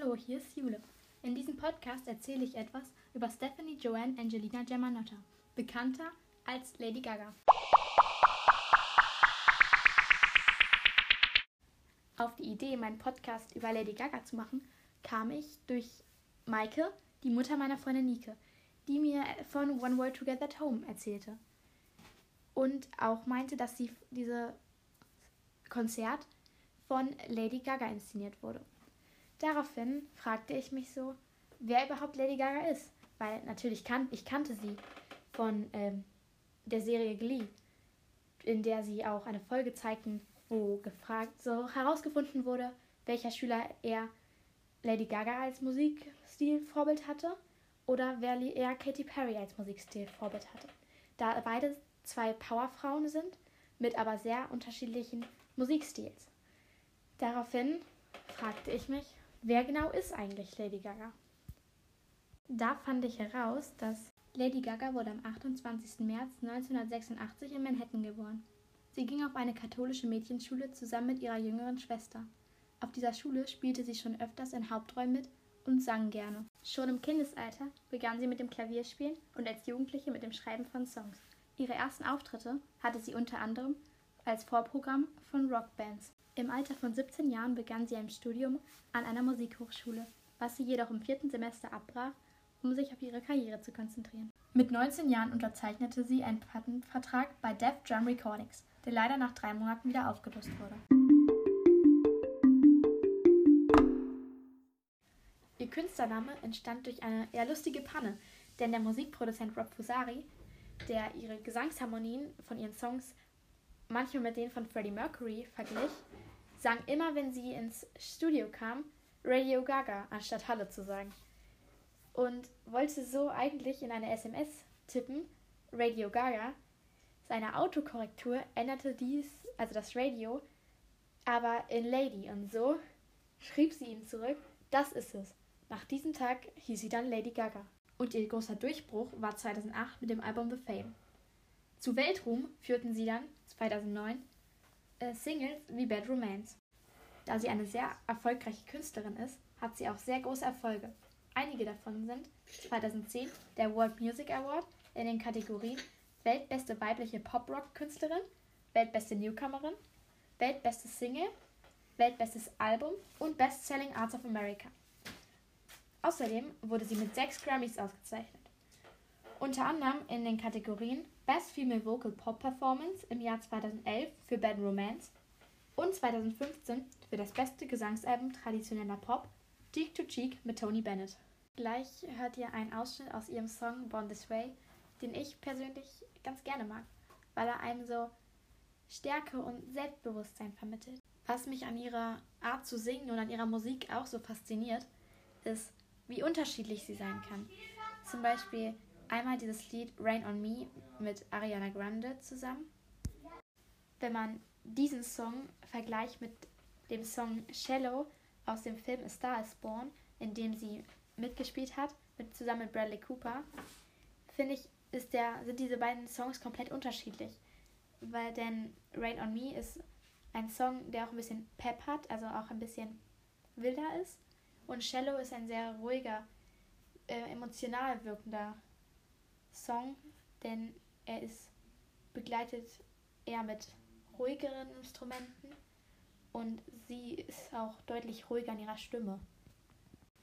Hallo, hier ist Jule. In diesem Podcast erzähle ich etwas über Stephanie Joanne Angelina Germanotta, bekannter als Lady Gaga. Auf die Idee, meinen Podcast über Lady Gaga zu machen, kam ich durch Maike, die Mutter meiner Freundin Nike, die mir von One World Together at Home erzählte. Und auch meinte, dass sie diese Konzert von Lady Gaga inszeniert wurde. Daraufhin fragte ich mich so, wer überhaupt Lady Gaga ist. Weil natürlich kan ich kannte sie von ähm, der Serie Glee, in der sie auch eine Folge zeigten, wo gefragt, so herausgefunden wurde, welcher Schüler eher Lady Gaga als Musikstil-Vorbild hatte oder wer eher Katy Perry als Musikstil-Vorbild hatte. Da beide zwei Powerfrauen sind, mit aber sehr unterschiedlichen Musikstils. Daraufhin fragte ich mich, wer genau ist eigentlich Lady Gaga? Da fand ich heraus, dass Lady Gaga wurde am 28. März 1986 in Manhattan geboren. Sie ging auf eine katholische Mädchenschule zusammen mit ihrer jüngeren Schwester. Auf dieser Schule spielte sie schon öfters in Hauptrollen mit und sang gerne. Schon im Kindesalter begann sie mit dem Klavierspielen und als Jugendliche mit dem Schreiben von Songs. Ihre ersten Auftritte hatte sie unter anderem als Vorprogramm von Rockbands. Im Alter von 17 Jahren begann sie ein Studium an einer Musikhochschule, was sie jedoch im vierten Semester abbrach, um sich auf ihre Karriere zu konzentrieren. Mit 19 Jahren unterzeichnete sie einen Plattenvertrag bei Def Jam Recordings, der leider nach drei Monaten wieder aufgelöst wurde. Ihr Künstlername entstand durch eine eher lustige Panne, denn der Musikproduzent Rob Fusari, der ihre Gesangsharmonien von ihren Songs manchmal mit denen von Freddie Mercury verglich, sang immer, wenn sie ins Studio kam, Radio Gaga, anstatt Halle zu sagen. Und wollte so eigentlich in eine SMS tippen, Radio Gaga. Seine Autokorrektur änderte dies, also das Radio, aber in Lady. Und so schrieb sie ihm zurück, das ist es. Nach diesem Tag hieß sie dann Lady Gaga. Und ihr großer Durchbruch war 2008 mit dem Album The Fame. Zu Weltruhm führten sie dann 2009 äh, Singles wie Bad Romance. Da sie eine sehr erfolgreiche Künstlerin ist, hat sie auch sehr große Erfolge. Einige davon sind 2010 der World Music Award in den Kategorien Weltbeste weibliche Pop-Rock-Künstlerin, Weltbeste Newcomerin, Weltbestes Single, Weltbestes Album und Best-Selling Arts of America. Außerdem wurde sie mit sechs Grammys ausgezeichnet. Unter anderem in den Kategorien Best Female Vocal Pop Performance im Jahr 2011 für Bad Romance und 2015 für das beste Gesangsalbum traditioneller Pop Cheek to Cheek mit Tony Bennett. Gleich hört ihr einen Ausschnitt aus ihrem Song Born This Way, den ich persönlich ganz gerne mag, weil er einem so Stärke und Selbstbewusstsein vermittelt. Was mich an ihrer Art zu singen und an ihrer Musik auch so fasziniert, ist, wie unterschiedlich sie sein kann. Zum Beispiel einmal dieses Lied Rain on Me mit Ariana Grande zusammen. Wenn man diesen Song vergleicht mit dem Song Shallow aus dem Film A Star is Born, in dem sie mitgespielt hat, mit, zusammen mit Bradley Cooper, finde ich, ist der, sind diese beiden Songs komplett unterschiedlich. Weil denn Rain on Me ist ein Song, der auch ein bisschen Pep hat, also auch ein bisschen wilder ist. Und Shallow ist ein sehr ruhiger, äh, emotional wirkender Song, denn er ist begleitet eher mit ruhigeren Instrumenten und sie ist auch deutlich ruhiger in ihrer Stimme.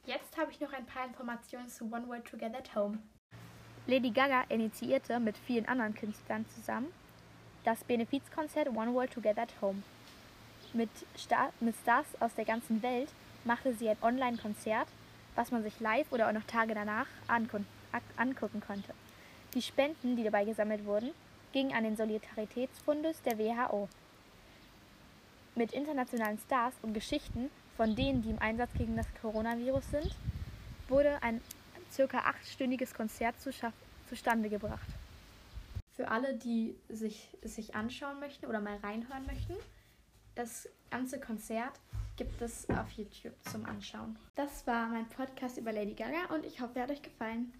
Jetzt habe ich noch ein paar Informationen zu One World Together at Home. Lady Gaga initiierte mit vielen anderen Künstlern zusammen das Benefizkonzert One World Together at Home. Mit, Star mit Stars aus der ganzen Welt machte sie ein Online-Konzert, was man sich live oder auch noch Tage danach angucken konnte. Die Spenden, die dabei gesammelt wurden, gingen an den Solidaritätsfundus der WHO. Mit internationalen Stars und Geschichten von denen, die im Einsatz gegen das Coronavirus sind, wurde ein circa achtstündiges Konzert zu zustande gebracht. Für alle, die sich, sich anschauen möchten oder mal reinhören möchten, das ganze Konzert gibt es auf YouTube zum Anschauen. Das war mein Podcast über Lady Gaga und ich hoffe, er hat euch gefallen.